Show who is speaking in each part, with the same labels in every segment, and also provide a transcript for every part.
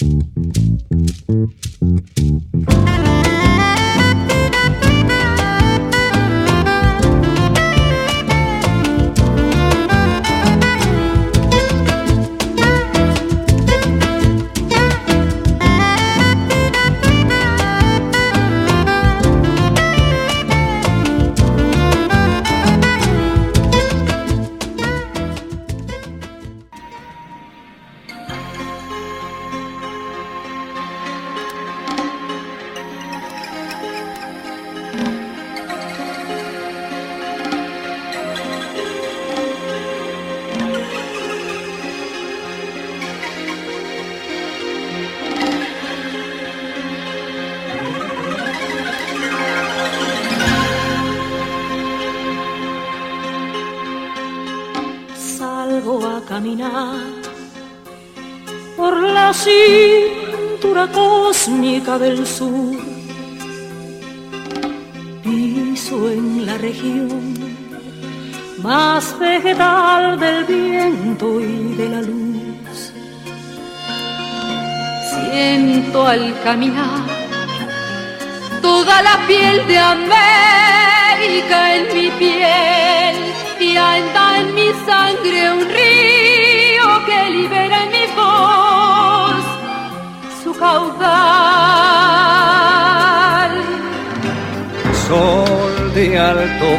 Speaker 1: Mm-hmm.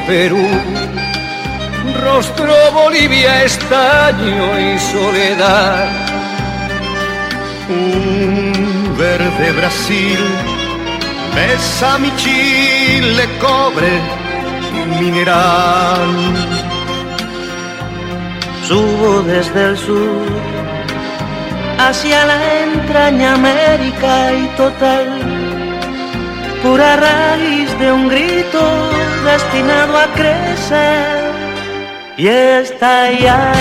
Speaker 1: Perú, rostro Bolivia, estaño y soledad.
Speaker 2: Un verde Brasil, besa mi chile, cobre mineral.
Speaker 3: Subo desde el sur hacia la entraña América y total, pura raíz de un grito destinado a crecer y estallar.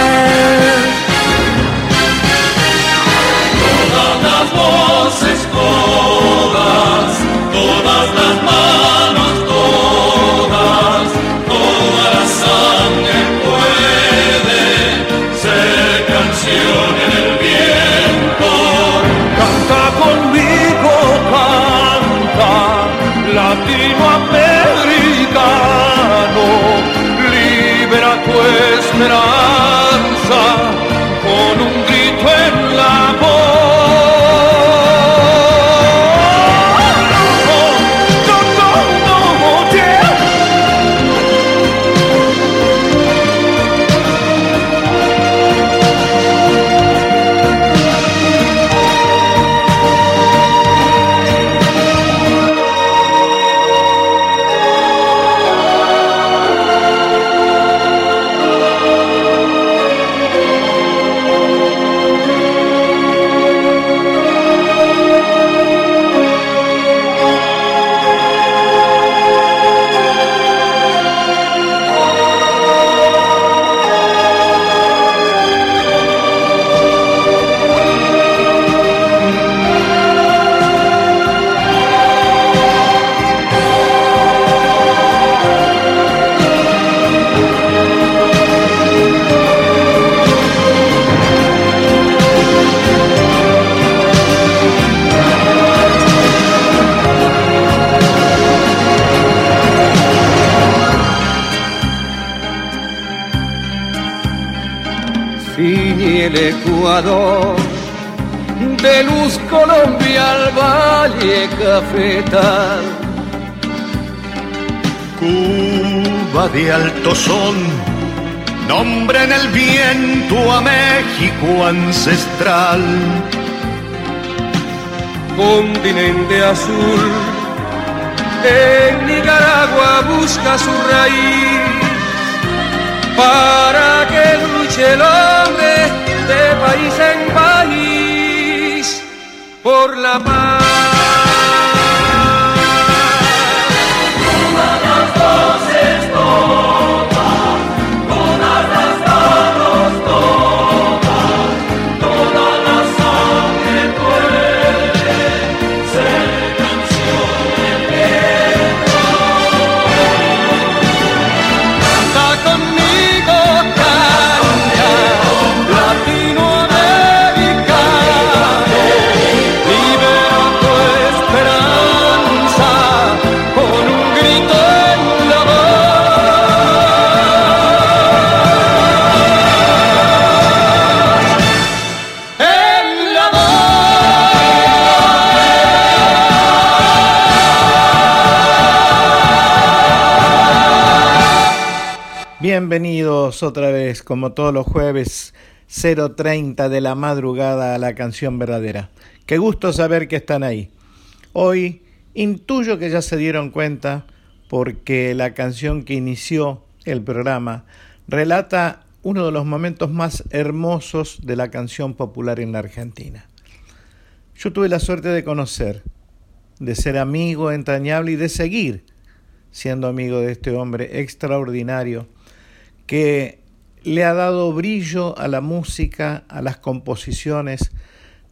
Speaker 4: Todas las voces, todas,
Speaker 1: speranza De luz Colombia al valle cafetal.
Speaker 2: Cuba de alto son, nombre en el viento a México ancestral.
Speaker 1: continente azul. En Nicaragua busca su raíz para que luche el hombre de país en país por la paz.
Speaker 5: Bienvenidos otra vez, como todos los jueves, 0.30 de la madrugada a la canción verdadera. Qué gusto saber que están ahí. Hoy intuyo que ya se dieron cuenta porque la canción que inició el programa relata uno de los momentos más hermosos de la canción popular en la Argentina. Yo tuve la suerte de conocer, de ser amigo entrañable y de seguir siendo amigo de este hombre extraordinario que le ha dado brillo a la música, a las composiciones,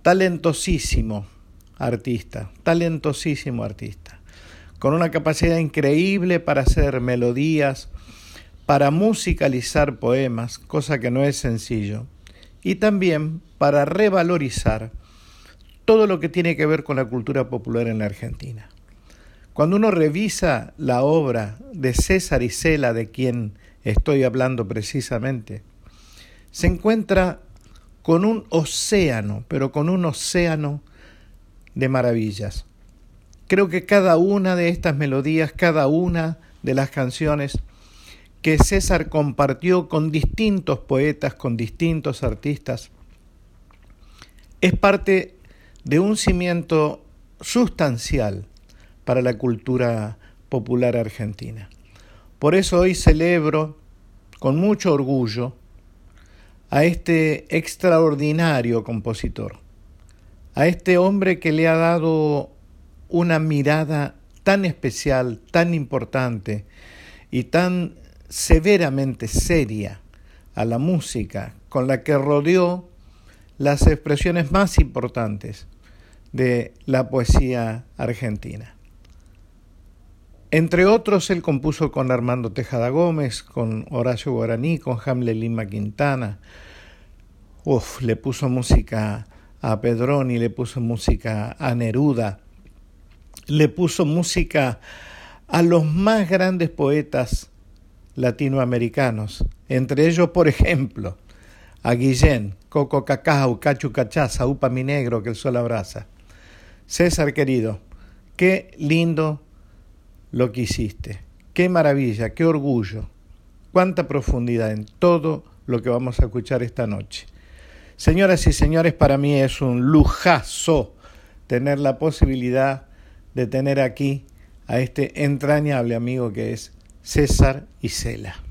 Speaker 5: talentosísimo artista, talentosísimo artista, con una capacidad increíble para hacer melodías, para musicalizar poemas, cosa que no es sencillo, y también para revalorizar todo lo que tiene que ver con la cultura popular en la Argentina. Cuando uno revisa la obra de César Isela, de quien estoy hablando precisamente, se encuentra con un océano, pero con un océano de maravillas. Creo que cada una de estas melodías, cada una de las canciones que César compartió con distintos poetas, con distintos artistas, es parte de un cimiento sustancial para la cultura popular argentina. Por eso hoy celebro con mucho orgullo a este extraordinario compositor, a este hombre que le ha dado una mirada tan especial, tan importante y tan severamente seria a la música con la que rodeó las expresiones más importantes de la poesía argentina. Entre otros, él compuso con Armando Tejada Gómez, con Horacio Guaraní, con Hamlet Lima Quintana. Uf, le puso música a Pedroni, le puso música a Neruda, le puso música a los más grandes poetas latinoamericanos, entre ellos, por ejemplo, a Guillén, Coco Cacao, Cachu Cachaza, Upa Mi Negro, que el sol abraza. César querido, qué lindo lo que hiciste. Qué maravilla, qué orgullo, cuánta profundidad en todo lo que vamos a escuchar esta noche. Señoras y señores, para mí es un lujazo tener la posibilidad de tener aquí a este entrañable amigo que es César Isela.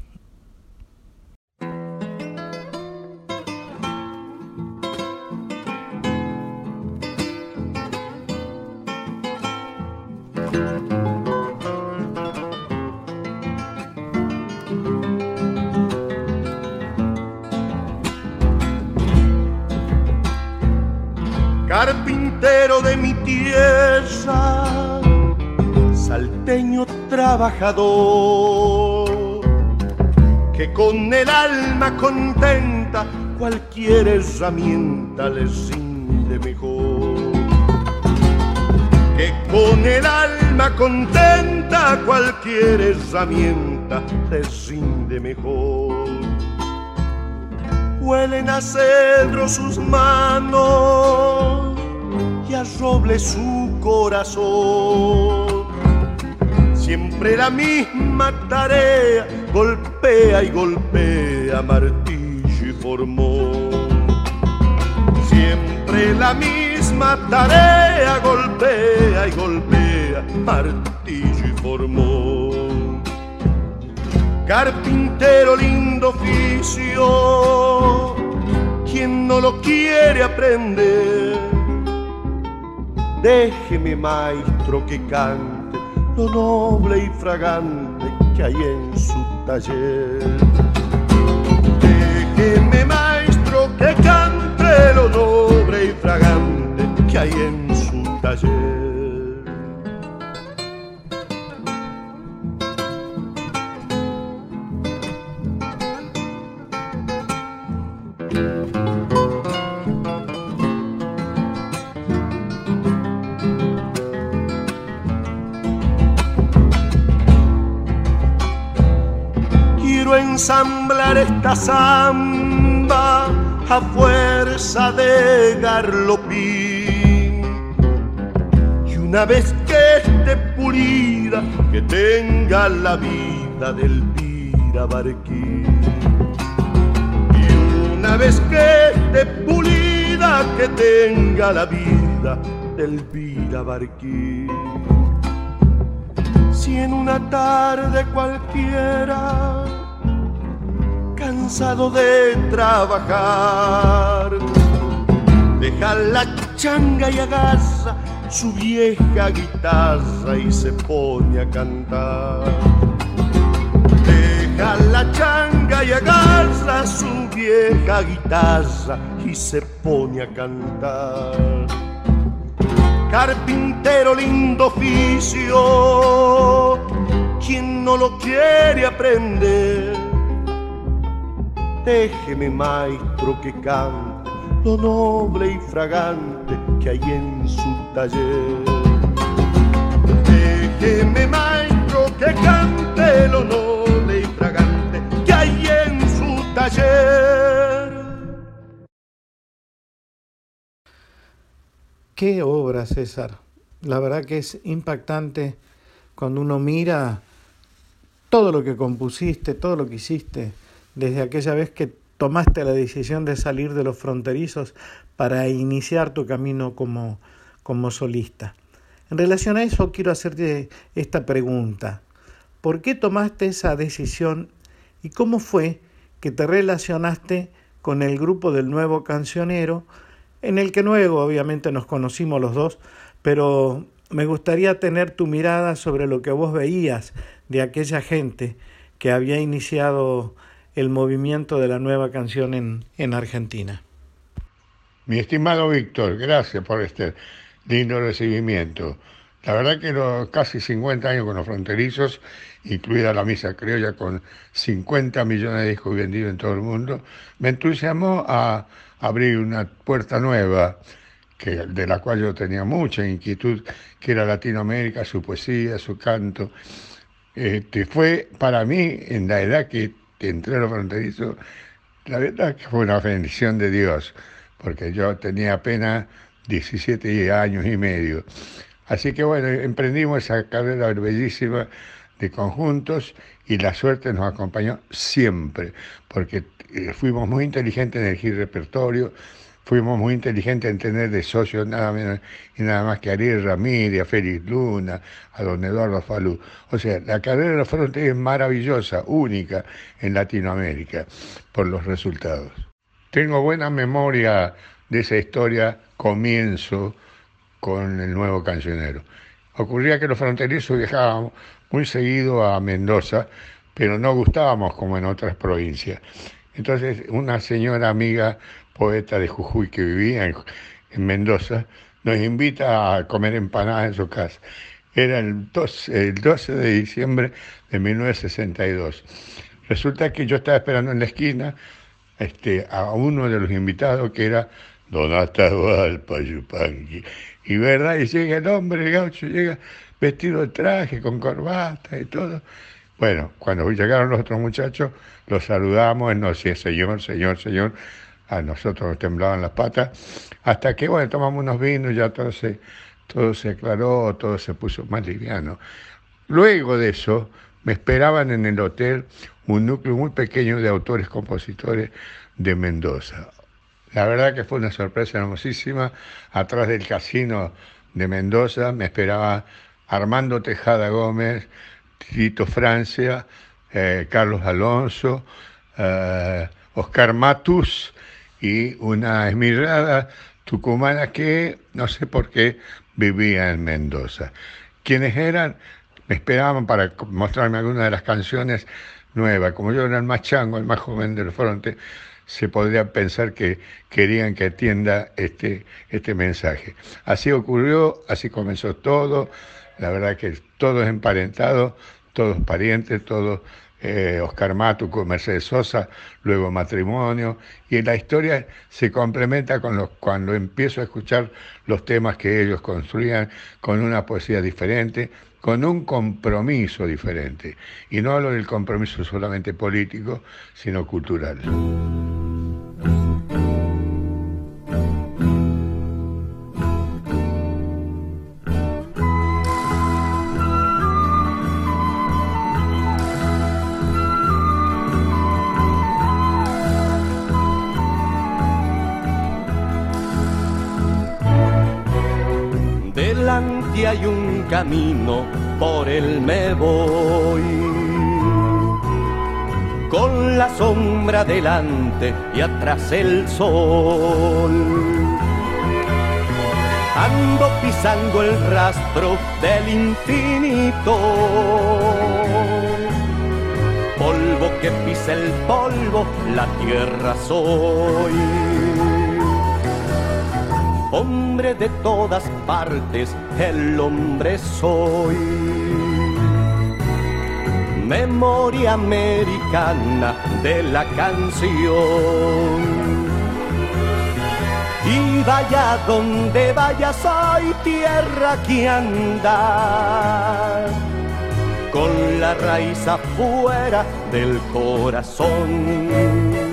Speaker 2: Trabajador, que con el alma contenta cualquier herramienta le rinde mejor. Que con el alma contenta cualquier herramienta le rinde mejor. Huelen a cedro sus manos y roble su corazón. Siempre la misma tarea, golpea y golpea martillo y formón. Siempre la misma tarea, golpea y golpea martillo y formón. Carpintero lindo oficio, quien no lo quiere aprender Déjeme, maestro, que cante lo noble y fragante que hay en su taller. Déjeme, maestro, que cante lo noble y fragante que hay en su taller. Ensamblar esta samba a fuerza de garlopín. Y una vez que esté pulida, que tenga la vida del Elvira Barquín. Y una vez que esté pulida, que tenga la vida de Elvira Barquín. Si en una tarde cualquiera, cansado de trabajar, deja la changa y agarra su vieja guitarra y se pone a cantar. Deja la changa y agarra su vieja guitarra y se pone a cantar. Carpintero lindo oficio, quien no lo quiere aprender, déjeme maestro que cante lo noble y fragante que hay en su taller. Déjeme maestro que cante lo noble y fragante que hay en su taller.
Speaker 5: Qué obra, César. La verdad que es impactante cuando uno mira todo lo que compusiste, todo lo que hiciste, desde aquella vez que tomaste la decisión de salir de los fronterizos para iniciar tu camino como, como solista. En relación a eso quiero hacerte esta pregunta. ¿Por qué tomaste esa decisión y cómo fue que te relacionaste con el grupo del nuevo cancionero, en el que luego obviamente nos conocimos los dos, pero me gustaría tener tu mirada sobre lo que vos veías de aquella gente que había iniciado el movimiento de la nueva canción en, en Argentina.
Speaker 6: Mi estimado Víctor, gracias por este lindo recibimiento. La verdad que los casi 50 años con los fronterizos, incluida la misa criolla con 50 millones de discos vendidos en todo el mundo, me entusiasmó a abrir una puerta nueva que, de la cual yo tenía mucha inquietud, que era Latinoamérica, su poesía, su canto. Este, fue para mí, en la edad que entré a los fronterizos, la verdad que fue una bendición de Dios, porque yo tenía apenas 17 años y medio. Así que bueno, emprendimos esa carrera bellísima de conjuntos y la suerte nos acompañó siempre, porque eh, fuimos muy inteligentes en elegir repertorio, fuimos muy inteligentes en tener de socios nada menos y nada más que Ariel Ramírez, a Félix Luna, a don Eduardo Falú. O sea, la carrera de los fronterizos es maravillosa, única en Latinoamérica, por los resultados. Tengo buena memoria de esa historia, comienzo con el nuevo cancionero. Ocurría que los fronterizos viajábamos muy seguido a Mendoza, pero no gustábamos como en otras provincias. Entonces, una señora amiga poeta de Jujuy que vivía en, Mendoza, nos invita a comer empanadas en su casa. Era el 12, el 12 de diciembre de 1962. Resulta que yo estaba esperando en la esquina este, a uno de los invitados que era Don Yupanqui. Y verdad, y llega el hombre, el gaucho, llega vestido de traje, con corbata y todo. Bueno, cuando llegaron los otros muchachos, los saludamos, no sé, señor, señor, señor, a nosotros nos temblaban las patas, hasta que, bueno, tomamos unos vinos, ya todo se, todo se aclaró, todo se puso más liviano. Luego de eso, me esperaban en el hotel un núcleo muy pequeño de autores, compositores de Mendoza. La verdad que fue una sorpresa hermosísima. Atrás del casino de Mendoza me esperaba Armando Tejada Gómez, Tito Francia, eh, Carlos Alonso, eh, Oscar Matus, y una esmirrada tucumana que no sé por qué vivía en Mendoza. ¿Quiénes eran? Me esperaban para mostrarme alguna de las canciones nuevas. Como yo era el más chango, el más joven del fronte, se podría pensar que querían que atienda este, este mensaje. Así ocurrió, así comenzó todo. La verdad que todos emparentados, todos parientes, todos eh, Oscar Matu con Mercedes Sosa, luego matrimonio, y la historia se complementa con los, cuando empiezo a escuchar los temas que ellos construían con una poesía diferente, con un compromiso diferente. Y no hablo del compromiso solamente político, sino cultural.
Speaker 2: Por él me voy. Con la sombra delante y atrás el sol. Ando pisando el rastro del infinito. Polvo que pisa el polvo, la tierra soy hombre de todas partes, el hombre soy. Memoria americana de la canción. Y vaya donde vaya, soy tierra que anda, con la raíz afuera del corazón.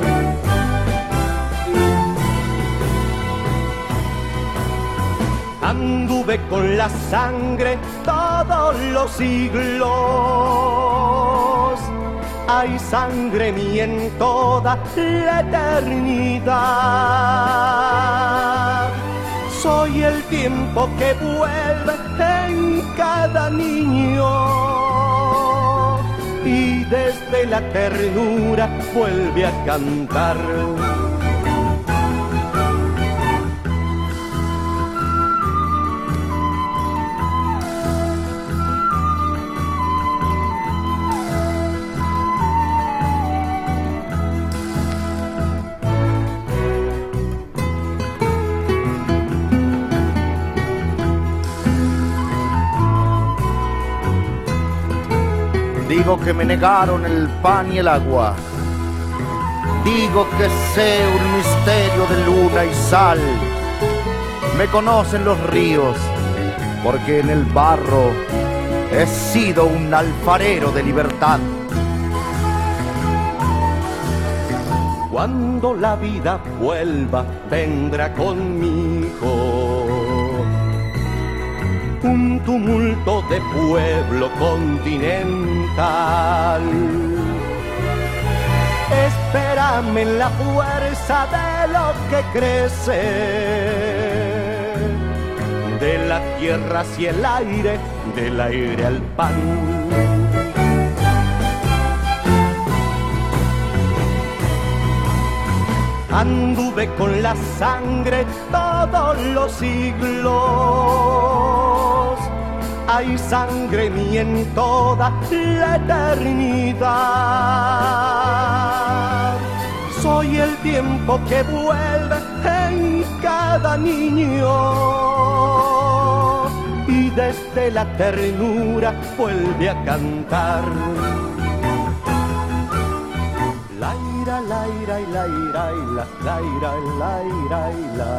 Speaker 2: Anduve con la sangre todos los siglos. Hay sangre mía en toda la eternidad. Soy el tiempo que vuelve en cada niño y desde la ternura vuelve a cantar
Speaker 7: Digo que me negaron el pan y el agua. Digo que sé un misterio de luna y sal. Me conocen los ríos, porque en el barro he sido un alfarero de libertad.
Speaker 2: Cuando la vida vuelva, vendrá conmigo un tumulto de pueblo continental. Espérame en la fuerza de lo que crece, de la tierra hacia el aire, del aire al pan. Anduve con la sangre todos los siglos hay sangre mía en toda la eternidad. Soy el tiempo que vuelve en cada niño y desde la ternura vuelve a cantar. La ira, la ira, la ira, la ira, la ira, la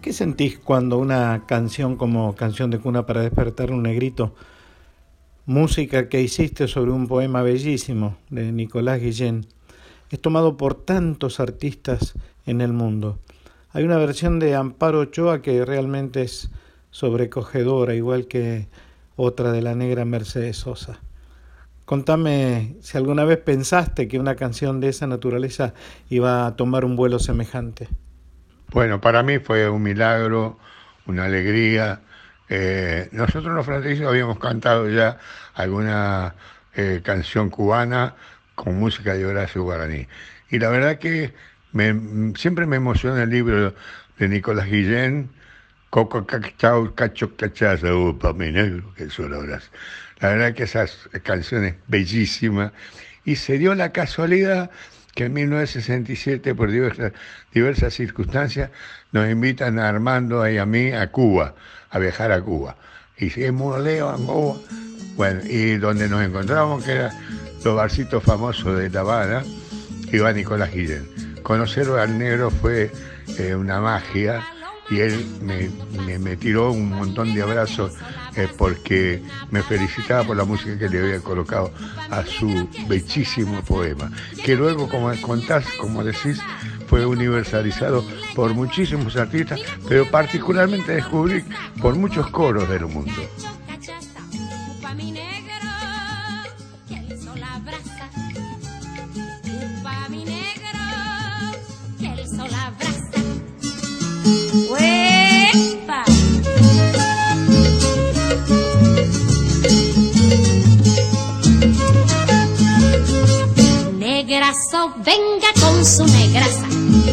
Speaker 5: ¿Qué sentís cuando una canción como Canción de Cuna para despertar un negrito, música que hiciste sobre un poema bellísimo de Nicolás Guillén, es tomado por tantos artistas en el mundo? Hay una versión de Amparo Ochoa que realmente es sobrecogedora, igual que otra de la negra Mercedes Sosa. Contame si alguna vez pensaste que una canción de esa naturaleza iba a tomar un vuelo semejante.
Speaker 6: Bueno, para mí fue un milagro, una alegría. Eh, nosotros los fronterizos habíamos cantado ya alguna eh, canción cubana con música de Horacio Guaraní. Y la verdad que siempre me emociona el libro de Nicolás Guillén, Coco Cacao, Cacho Cachaza, upa, mi negro, que son horas. La verdad que esas canciones bellísimas. Y se dio la casualidad que en 1967, por diversas, circunstancias, nos invitan a Armando y a mí a Cuba, a viajar a Cuba. Hicimos Leo a Cuba, bueno, y donde nos encontramos, que era los barcitos famosos de La Habana, iba Nicolás Guillén. Conocer al negro fue eh, una magia y él me, tiró un montón de abrazos eh, porque me felicitaba por la música que le había colocado a su bellísimo poema, que luego, como contás, como decís, fue universalizado por muchísimos artistas, pero particularmente descubrí por muchos coros del mundo.
Speaker 8: Negrazo, venga con su negraza.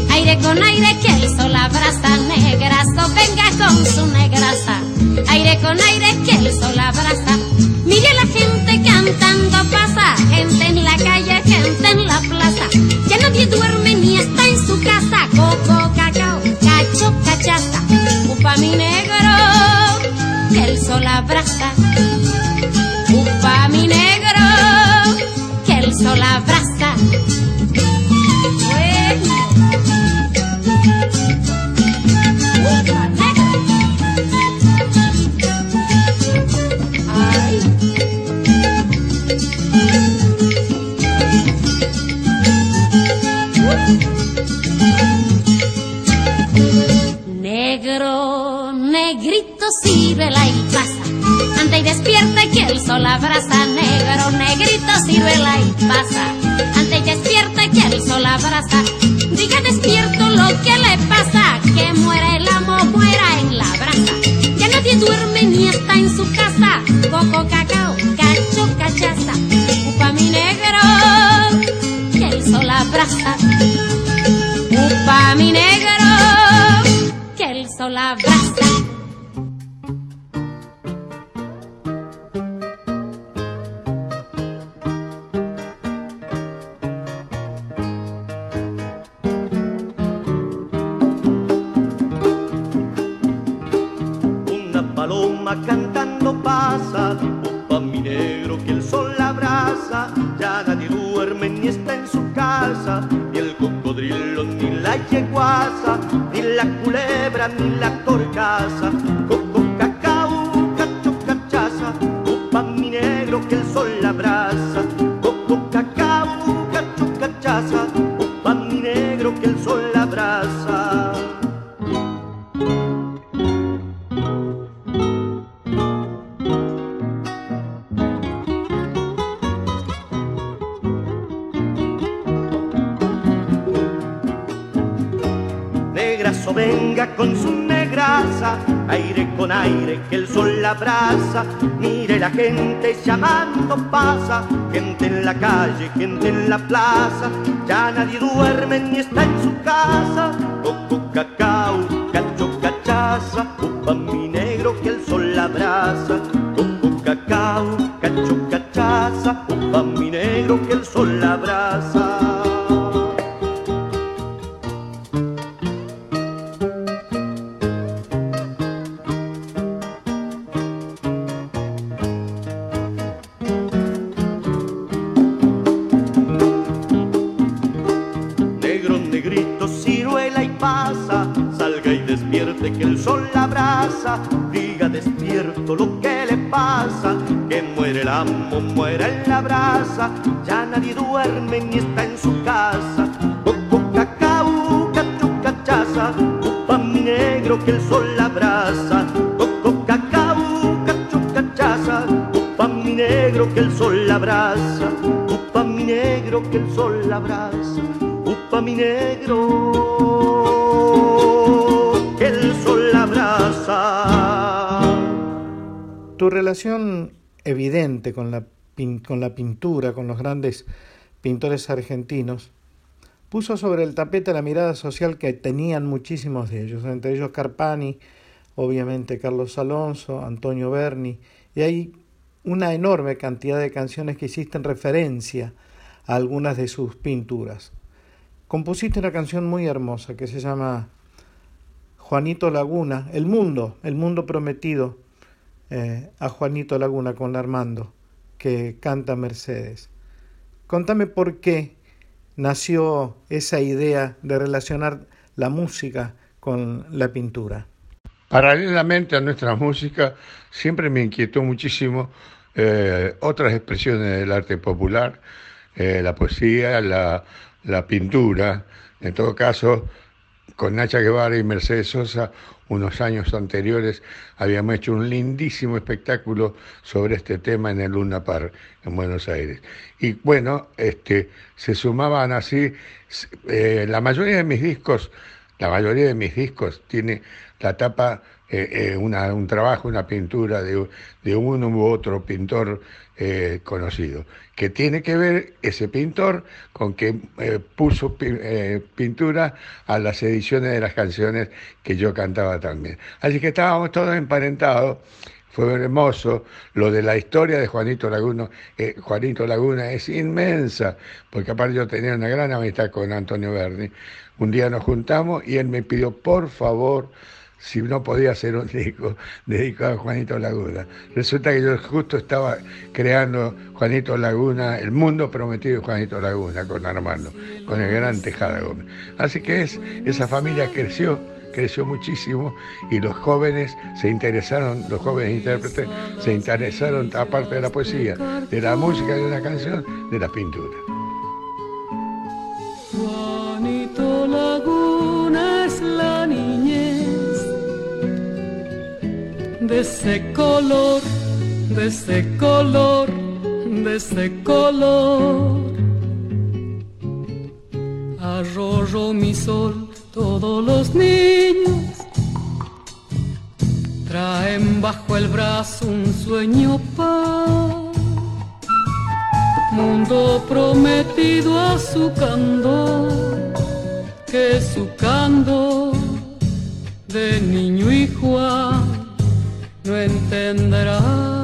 Speaker 8: Aire con aire que el sol abraza. Negrazo, venga con su negraza. Aire con aire que el sol abraza. Mire la gente cantando pasa. Gente en la calle, gente en la plaza. Ya nadie duerme ni está en su casa. Coco, cacao, cacho, cachaza. Upa mi negro, que el sol abraza. Upa mi negro, que el sol abraza. Bueno. Upa, negro. Ay. Negro, negrito, sírvela y pasa. Diga despierto lo que le pasa. Que muera el amo, muera en la brasa. Ya nadie duerme ni está en su casa. Coco, cacao, cacho, cachaza. Upa mi negro, que el sol abraza. Upa mi negro,
Speaker 2: gente en la calle, gente en la plaza. Ya nadie duerme ni está en su casa. Diga despierto lo que le pasa, que muere el amo, muere en la brasa, ya nadie duerme ni está
Speaker 5: relación evidente con la, con la pintura, con los grandes pintores argentinos, puso sobre el tapete la mirada social que tenían muchísimos de ellos, entre ellos Carpani, obviamente Carlos Alonso, Antonio Berni, y hay una enorme cantidad de canciones que hiciste en referencia a algunas de sus pinturas. Compusiste una canción muy hermosa que se llama Juanito Laguna, El Mundo, El Mundo Prometido, eh, a Juanito Laguna con Armando, que canta Mercedes. Contame por qué nació esa idea de relacionar la música con la pintura.
Speaker 6: Paralelamente a nuestra música, siempre me inquietó muchísimo eh, otras expresiones del arte popular, eh, la poesía, la, la pintura. En todo caso, con Nacha Guevara y Mercedes Sosa, unos años anteriores, habíamos hecho un lindísimo espectáculo sobre este tema en el Luna Park, en Buenos Aires. Y bueno, este, se sumaban así, eh, la mayoría de mis discos, la mayoría de mis discos tiene la tapa eh, eh, una- un trabajo, una pintura de, de uno u otro pintor eh, conocido, que tiene que ver ese pintor con que puso pi- pintura a las ediciones de las canciones que yo cantaba también. Así que estábamos todos emparentados. Fue hermoso. Lo de la historia de Juanito Laguna, Juanito Laguna es inmensa, porque aparte yo tenía una gran amistad con Antonio Berni. Un día nos juntamos y él me pidió, por favor, si no podía hacer un disco dedicado a Juanito Laguna. Resulta que yo justo estaba creando Juanito Laguna, el mundo prometido de Juanito Laguna, con Armando, con el gran Tejada Gómez. Así que es, esa familia creció, creció muchísimo y los jóvenes se interesaron, los jóvenes intérpretes se interesaron, aparte de la poesía, de la música de una canción, de la pintura.
Speaker 4: Juanito Laguna es la niñez de ese color, de ese color, de ese color. Arroyo mi sol, todos los niños traen bajo el brazo un sueño paz mundo prometido a su candor, que su candor de niño y Juan no entenderá.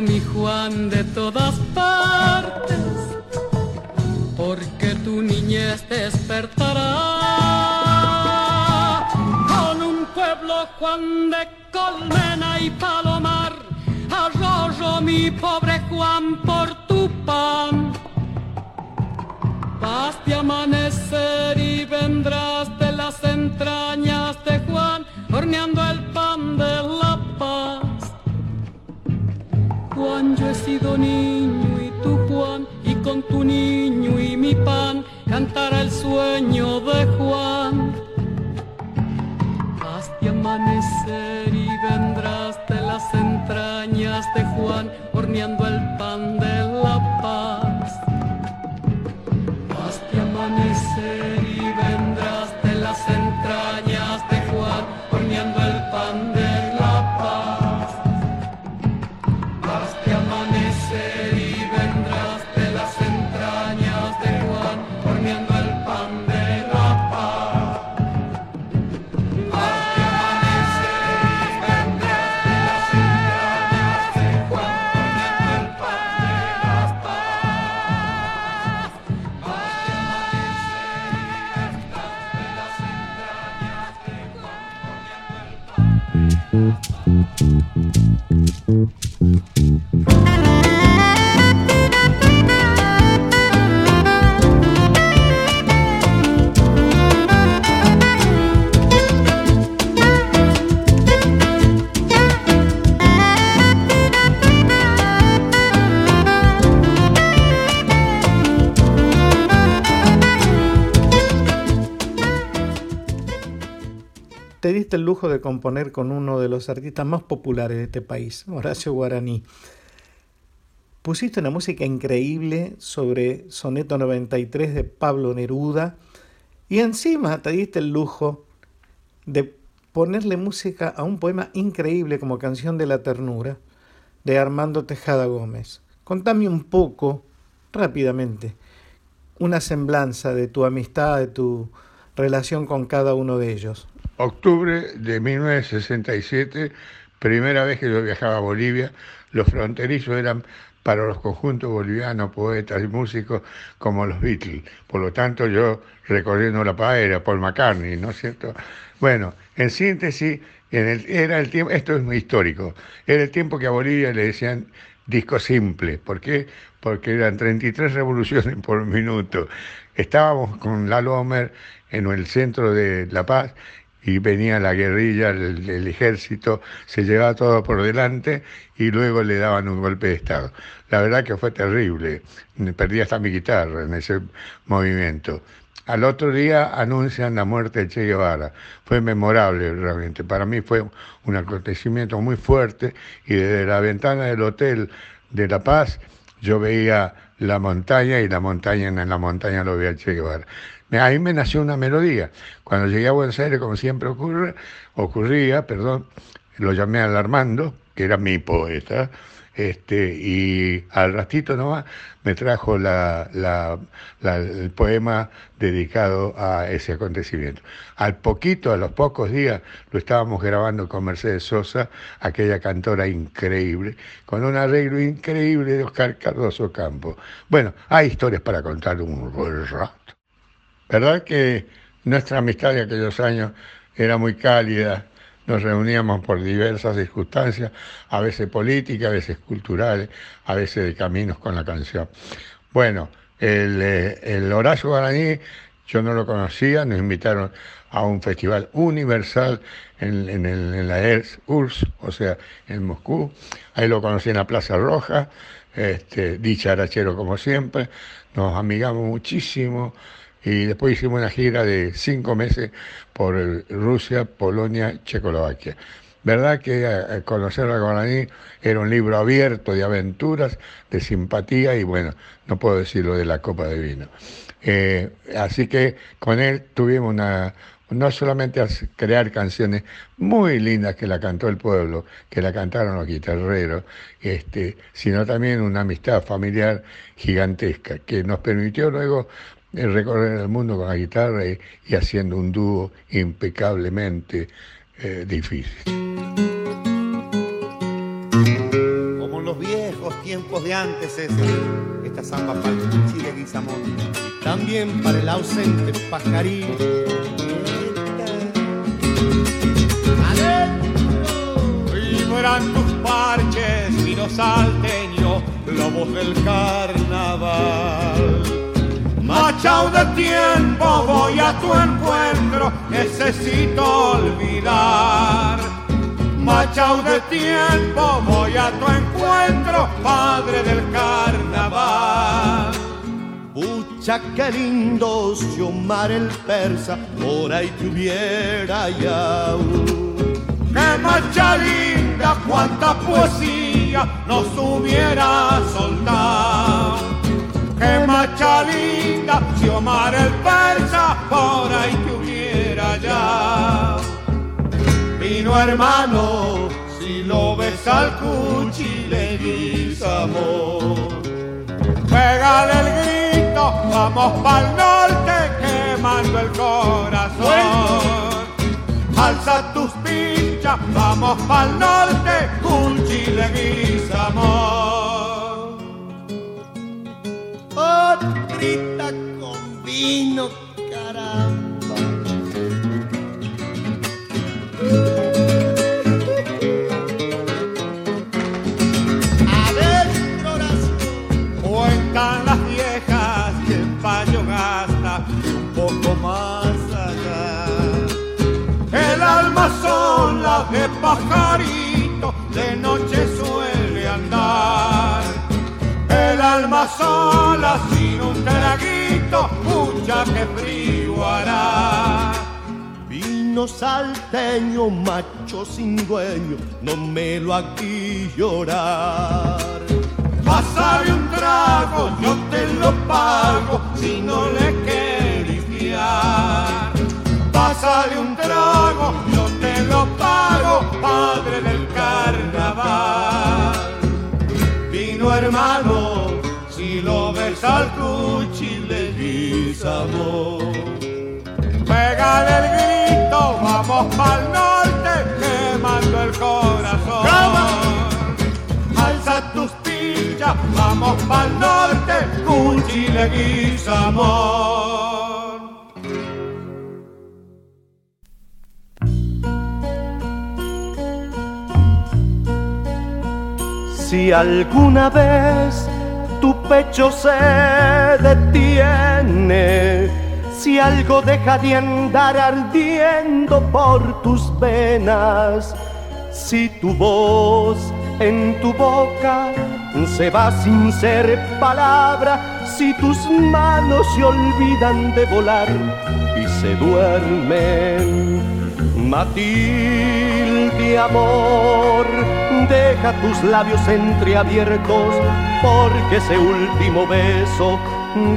Speaker 4: Mi Juan de todas partes, porque tu niñez despertará con un pueblo Juan de colmena y palomar. Arroyo mi pobre Juan por tu pan. Vas de amanecer y vendrás de las entrañas de Juan, horneando el Juan, yo he sido niño y tú Juan, y con tu niño y mi pan cantará el sueño de Juan. De amanecer y vendrás de las entrañas de Juan, horneando el pan de
Speaker 5: diste el lujo de componer con uno de los artistas más populares de este país, Horacio Guaraní. Pusiste una música increíble sobre Soneto 93 de Pablo Neruda y encima te diste el lujo de ponerle música a un poema increíble como Canción de la Ternura de Armando Tejada Gómez. Contame un poco, rápidamente, una semblanza de tu amistad, de tu relación con cada uno de ellos.
Speaker 6: Octubre de 1967, primera vez que yo viajaba a Bolivia, los fronterizos eran para los conjuntos bolivianos, poetas y músicos como los Beatles. Por lo tanto, yo recorriendo la paz era Paul McCartney, ¿no es cierto? Bueno, en síntesis, era el tiempo, esto es muy histórico, era el tiempo que a Bolivia le decían disco simple. ¿Por qué? Porque eran 33 revoluciones por minuto. Estábamos con Lalo Homer en el centro de La Paz y venía la guerrilla, el, ejército, se llevaba todo por delante y luego le daban un golpe de Estado. La verdad que fue terrible, perdí hasta mi guitarra en ese movimiento. Al otro día anuncian la muerte de Che Guevara. Fue memorable realmente. Para mí fue un acontecimiento muy fuerte y desde la ventana del hotel de La Paz yo veía la montaña y la montaña en la montaña lo veía Che Guevara. Ahí me nació una melodía. Cuando llegué a Buenos Aires, como siempre ocurre, ocurría, perdón, lo llamé al Armando, que era mi poeta, este, y al ratito nomás me trajo la, la, el poema dedicado a ese acontecimiento. Al poquito, a los pocos días, lo estábamos grabando con Mercedes Sosa, aquella cantora increíble, con un arreglo increíble de Oscar Cardoso Campo. Bueno, hay historias para contar un rato. ¿Verdad que nuestra amistad de aquellos años era muy cálida? Nos reuníamos por diversas circunstancias, a veces políticas, a veces culturales, a veces de caminos con la canción. Bueno, el, el Horacio Guaraní, yo no lo conocía, nos invitaron a un festival universal en, en, el, en la URSS, o sea, en Moscú. Ahí lo conocí en la Plaza Roja, este, dicharachero como siempre, nos amigamos muchísimo y después hicimos una gira de cinco meses por Rusia, Polonia, Checoslovaquia. ¿Verdad que eh, conocer a Guaraní era un libro abierto de aventuras, de simpatía y bueno, no puedo decir lo de la copa de vino. Eh, así que con él tuvimos una, no solamente a crear canciones muy lindas que la cantó el pueblo, que la cantaron los guitarreros, este, sino también una amistad familiar gigantesca que nos permitió luego recorrer el mundo con la guitarra y, y haciendo un dúo impecablemente eh, difícil.
Speaker 7: Como en los viejos tiempos de antes, es esta samba para el Chile Guizamón. También para el ausente pajarín.
Speaker 9: Y eran tus parches, vino salteño, lobos del carnaval. Machao de tiempo, voy a tu encuentro, necesito olvidar. Machao de tiempo, voy a tu encuentro, padre del carnaval.
Speaker 2: Pucha, qué lindo Xiomar el persa, por ahí tuviera ya.
Speaker 9: Qué macha linda, cuánta poesía nos hubiera soltado que macha linda, si Omar el persa por ahí que hubiera ya. Vino hermano, si lo ves al cuchi le amor. Pégale el grito, vamos pa'l norte quemando el corazón. Alza tus pinchas, vamos pa'l norte, cuchi le amor
Speaker 2: grita con vino, caramba.
Speaker 9: Adentro cuentan las viejas que el paño gasta un poco más allá. El alma sola de pajarito de noche alma sola sin un traguito, mucha que frío hará.
Speaker 2: Vino salteño, macho sin dueño, no me lo aquí llorar. Pásale un trago, yo te lo pago si no le quieres fiar. Pásale un trago, yo te lo pago, padre del carnaval. Vino hermano, lo ves al cuchi le amor. Pégale el grito, vamos pa'l norte, quemando el corazón. Alza tus pillas, vamos pa'l norte, cuchi le amor. Si alguna vez tu pecho se detiene, si algo deja de andar ardiendo por tus venas, si tu voz en tu boca se va sin ser palabra, si tus manos se olvidan de volar y se duermen. Matilde, amor, deja tus labios entreabiertos, porque ese último beso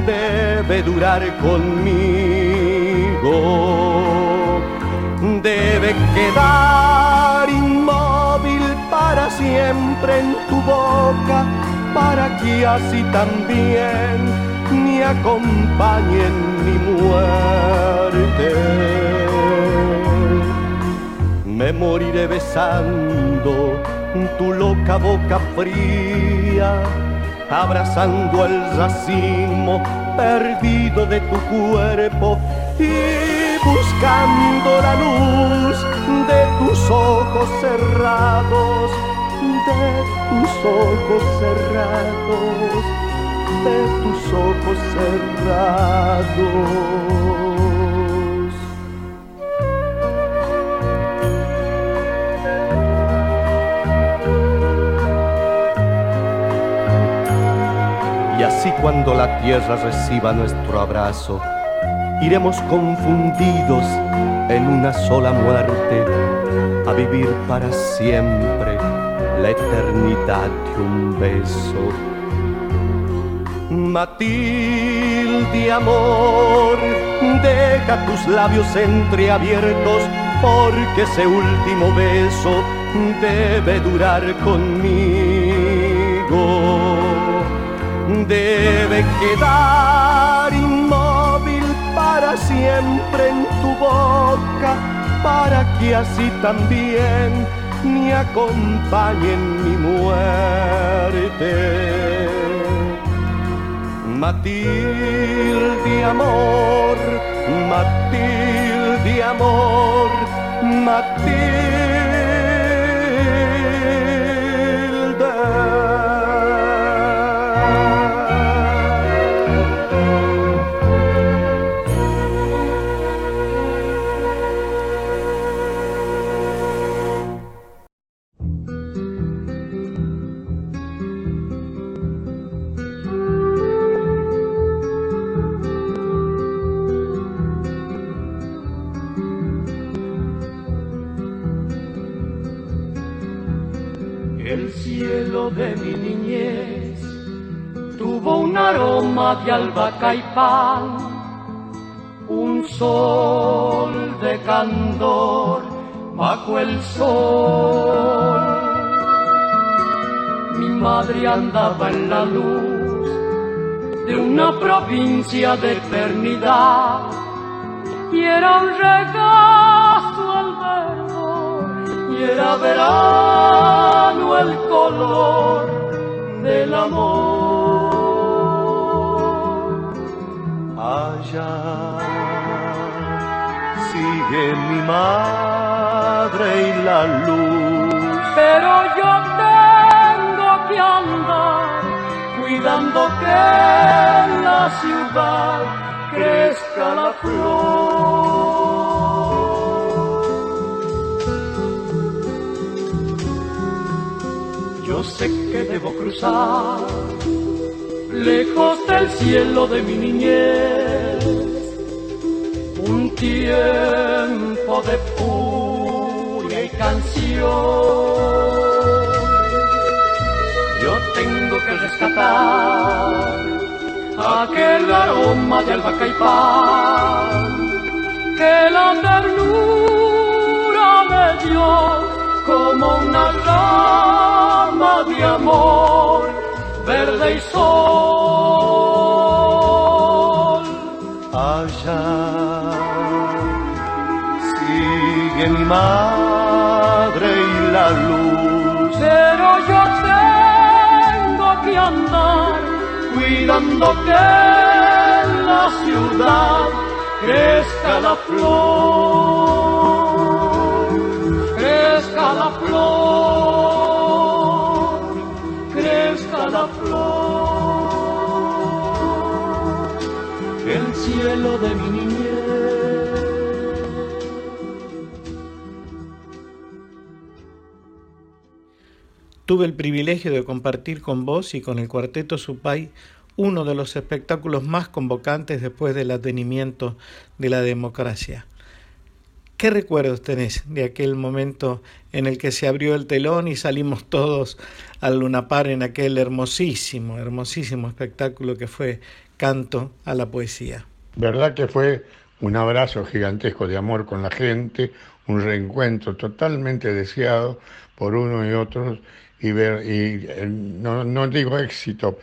Speaker 2: debe durar conmigo. Debe quedar inmóvil para siempre en tu boca, para que así también me acompañe en mi muerte. Me moriré besando tu loca boca fría, abrazando el racimo perdido de tu cuerpo y buscando la luz de tus ojos cerrados, de tus ojos cerrados, de tus ojos cerrados. Cuando la tierra reciba nuestro abrazo, iremos confundidos en una sola muerte a vivir para siempre la eternidad de un beso. Matilde, amor, deja tus labios entreabiertos porque ese último beso debe durar conmigo debe quedar inmóvil para siempre en tu boca, para que así también me acompañe en mi muerte. Matilde amor, Matilde amor,
Speaker 10: El y pan, un sol de candor bajo el sol. Mi madre andaba en la luz de una provincia de eternidad y era un regazo al verlo y era verano el color del amor.
Speaker 2: Sigue mi madre y la luz.
Speaker 10: Pero yo tengo que andar cuidando que en la ciudad crezca la flor. Yo sé que debo cruzar lejos del cielo de mi niñez tiempo de furia y canción. Yo tengo que rescatar aquel aroma de albahaca y que la ternura me dio como una rama de amor verde y sol.
Speaker 11: Allá madre y la luz.
Speaker 10: Pero yo tengo que andar cuidando que en la ciudad crezca la flor,
Speaker 5: Tuve el privilegio de compartir con vos y con el cuarteto Supay uno de los espectáculos más convocantes después del advenimiento de la democracia. ¿Qué recuerdos tenés de aquel momento en el que se abrió el telón y salimos todos al Lunapar en aquel hermosísimo, hermosísimo espectáculo que fue Canto a la Poesía?
Speaker 6: Verdad que fue un abrazo gigantesco de amor con la gente, un reencuentro totalmente deseado por uno y otros y ver y eh, no, no digo éxito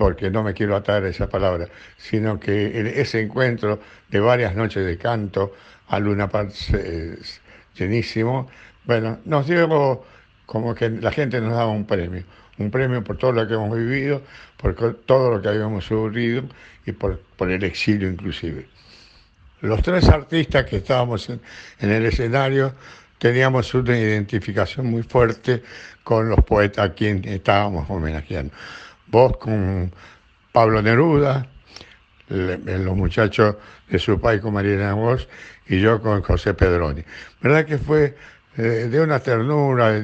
Speaker 6: porque no me quiero atar a esa palabra, sino que ese encuentro de varias noches de canto a Luna Park eh, llenísimo, bueno, nos dio como que la gente nos daba un premio, un premio por todo lo que hemos vivido, por todo lo que habíamos sufrido y por, por el exilio inclusive. Los tres artistas que estábamos en, en el escenario teníamos una identificación muy fuerte con los poetas a quien estábamos homenajeando. Vos con Pablo Neruda, le- los muchachos de su país con Mariana Bosch y yo con José Pedroni. ¿Verdad que fue eh, de una ternura,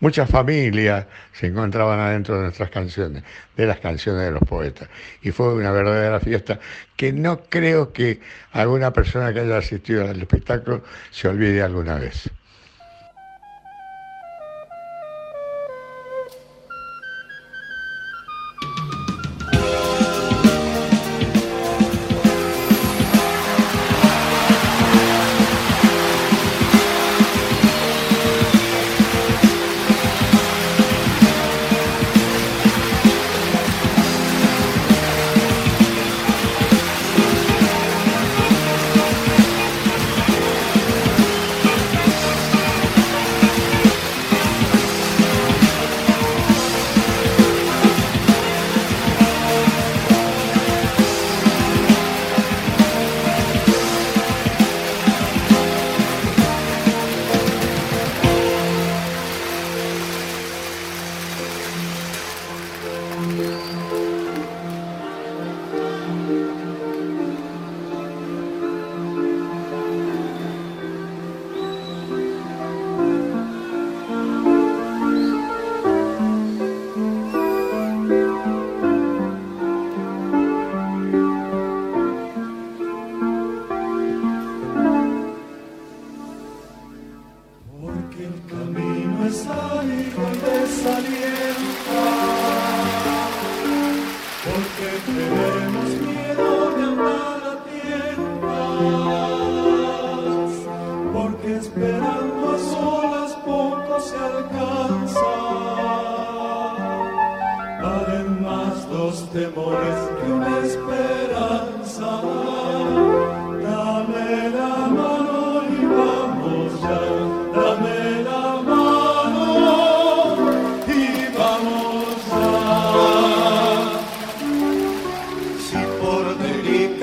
Speaker 6: muchas familias se encontraban adentro de nuestras canciones, de las canciones de los poetas. Y fue una verdadera fiesta que no creo que alguna persona que haya asistido al espectáculo se olvide alguna vez.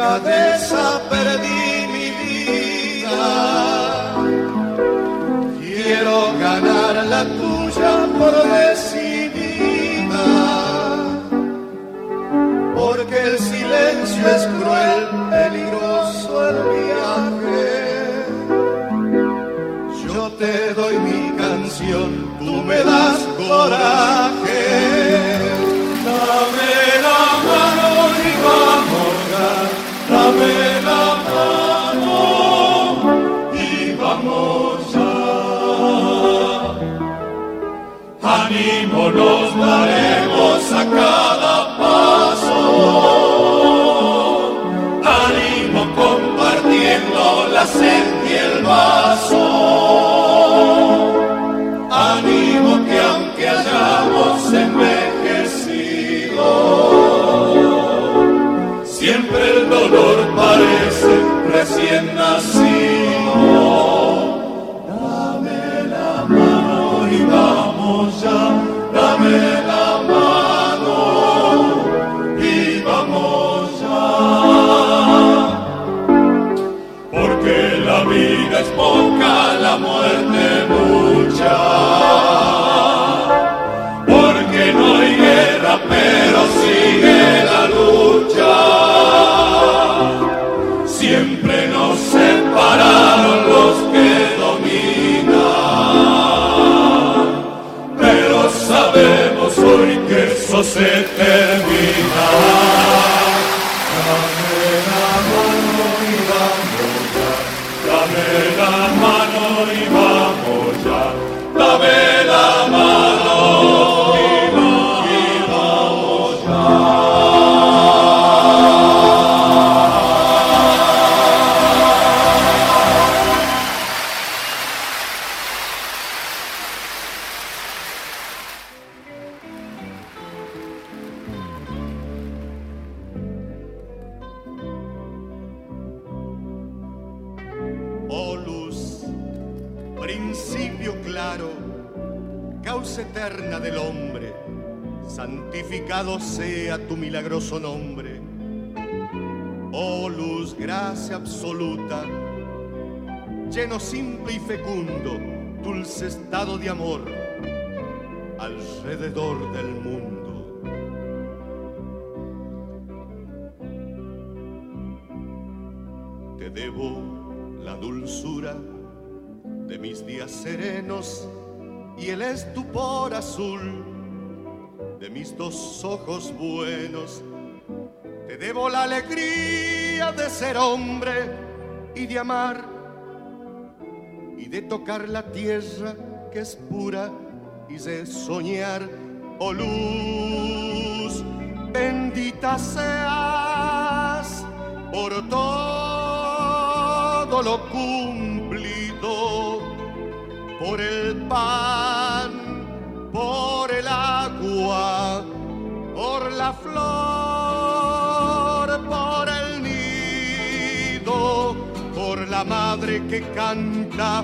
Speaker 2: Delicadeza perdí mi vida, quiero ganar la tuya por decidida, porque el silencio es cruel, peligroso el viaje. Yo te doy mi canción, tú me das coraje. Heraldamos y vamos ya.
Speaker 4: Animo, nos daremos a cada paso. Animo, compartiendo la cinta y el vaso. Dolor parece recién nacido. Que
Speaker 2: debo la dulzura de mis días serenos y el estupor azul de mis dos ojos buenos. Te debo la alegría de ser hombre y de amar y de tocar la tierra que es pura y de soñar, oh luz, bendita seas por todo lo cumplido, por el pan por el agua, por la flor, por el nido, por la madre que canta,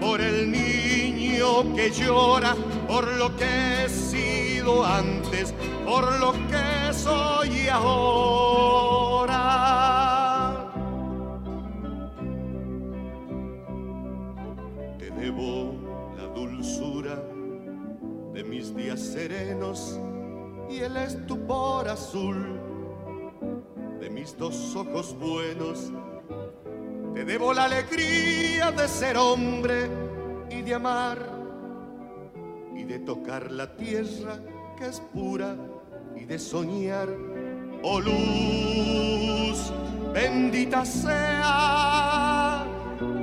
Speaker 2: por el niño que llora, por lo que he sido antes, por lo que soy ahora. Serenos y el estupor azul de mis dos ojos buenos. Te debo la alegría de ser hombre y de amar y de tocar la tierra que es pura y de soñar. Oh luz, bendita sea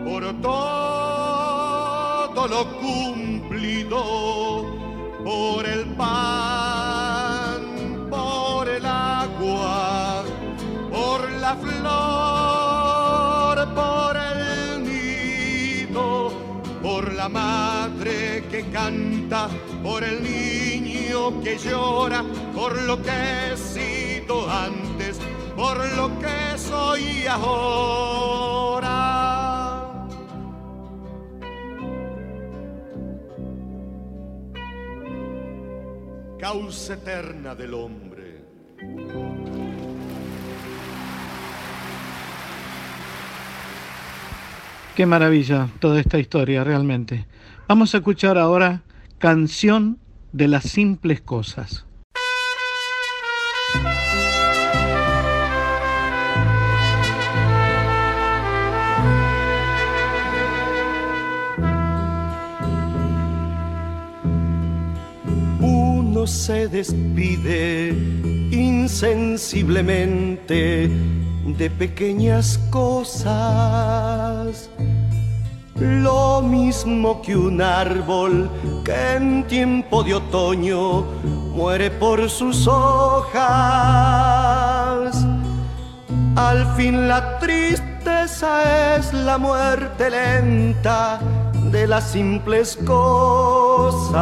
Speaker 2: por todo lo cumplido por el pan, por el agua, por la flor, por el nido, por la madre que canta, por el niño que llora, por lo que he sido antes, por lo que soy ahora. Causa eterna del hombre.
Speaker 5: Qué maravilla toda esta historia, realmente. Vamos a escuchar ahora Canción de las Simples Cosas.
Speaker 2: Se despide insensiblemente de pequeñas cosas lo mismo que un árbol que en tiempo de otoño muere por sus hojas. Al fin la tristeza es la muerte lenta de las simples cosas.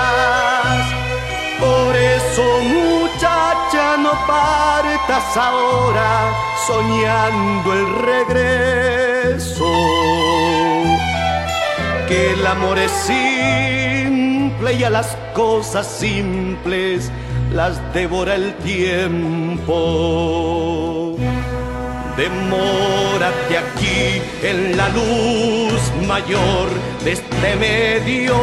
Speaker 2: Por eso muchacha no partas ahora soñando el regreso. Que el amor es simple y a las cosas simples las devora el tiempo. Demórate aquí en la luz mayor de este mediodía,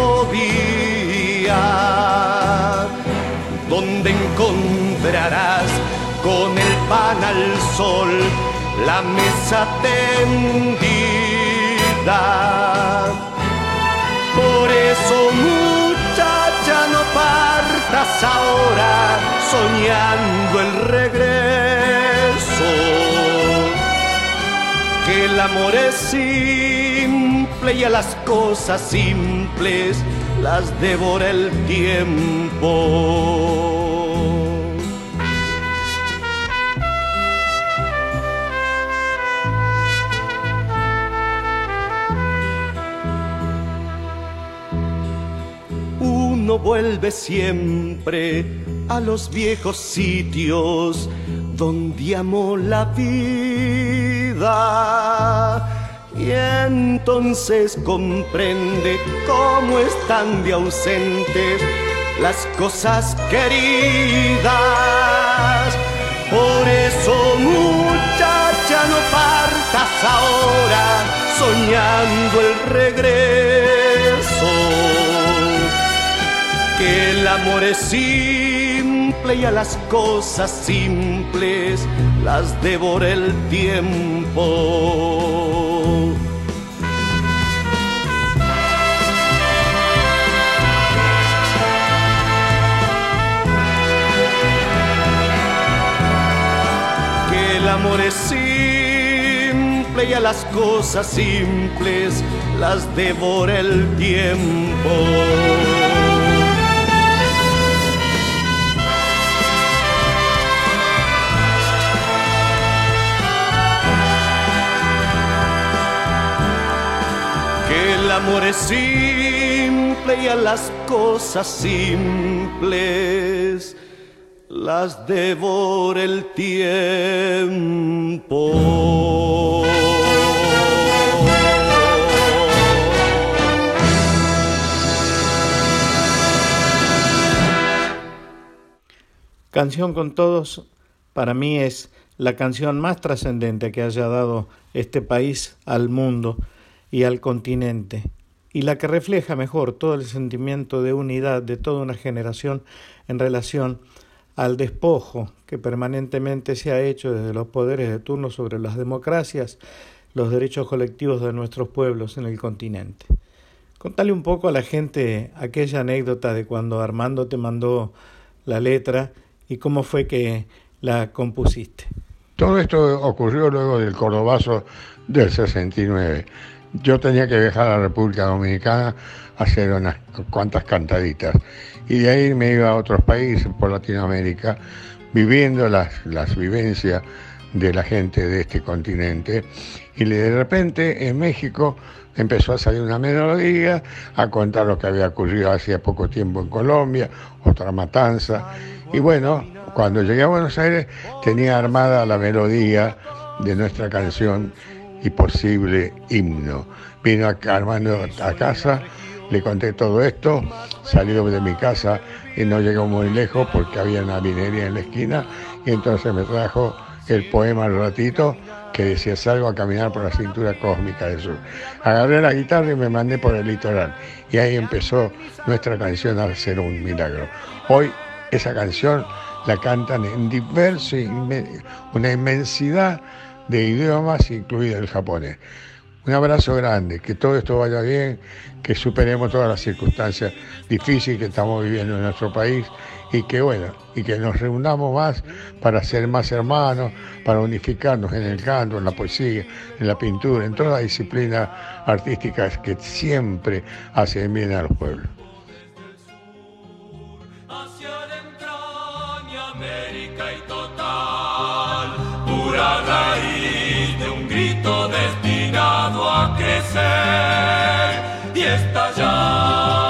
Speaker 2: donde encontrarás con el pan al sol la mesa tendida. Por eso muchacha no partas ahora soñando el regreso. Que el amor es simple y a las cosas simples las devora el tiempo. Uno vuelve siempre a los viejos sitios donde amó la vida. Entonces comprende cómo están de ausentes las cosas queridas. Por eso, muchacha, no partas ahora soñando el regreso. Que el amor es simple y a las cosas simples las devora el tiempo. Amor es simple y a las cosas simples las devora el tiempo. Que el amor es simple y a las cosas simples las devora el tiempo.
Speaker 5: Canción con Todos para mí es la canción más trascendente que haya dado este país al mundo y al continente, y la que refleja mejor todo el sentimiento de unidad de toda una generación en relación al despojo que permanentemente se ha hecho desde los poderes de turno sobre las democracias, los derechos colectivos de nuestros pueblos en el continente. Contale un poco a la gente aquella anécdota de cuando Armando te mandó la letra y cómo fue que la compusiste.
Speaker 6: Todo esto ocurrió luego del Cordobazo del 69. Yo tenía que viajar a la República Dominicana a hacer unas cuantas cantaditas. Y de ahí me iba a otros países por Latinoamérica, viviendo las, las vivencias de la gente de este continente. Y de repente en México empezó a salir una melodía, a contar lo que había ocurrido hacía poco tiempo en Colombia, otra matanza. Y bueno, cuando llegué a Buenos Aires tenía armada la melodía de nuestra canción y posible himno. Vino Armando a casa, le conté todo esto, salió de mi casa y no llegó muy lejos porque había una vinería en la esquina y entonces me trajo el poema al ratito que decía salgo a caminar por la cintura cósmica del sur. Agarré la guitarra y me mandé por el litoral. Y ahí empezó nuestra canción a ser un milagro. Hoy esa canción la cantan en diversos, una inmensidad de idiomas, incluido el japonés. Un abrazo grande, que todo esto vaya bien, que superemos todas las circunstancias difíciles que estamos viviendo en nuestro país y que bueno, y que nos reunamos más para ser más hermanos, para unificarnos en el canto, en la poesía, en la pintura, en todas las disciplinas artísticas que siempre hacen bien a los pueblos. crecer y estallar.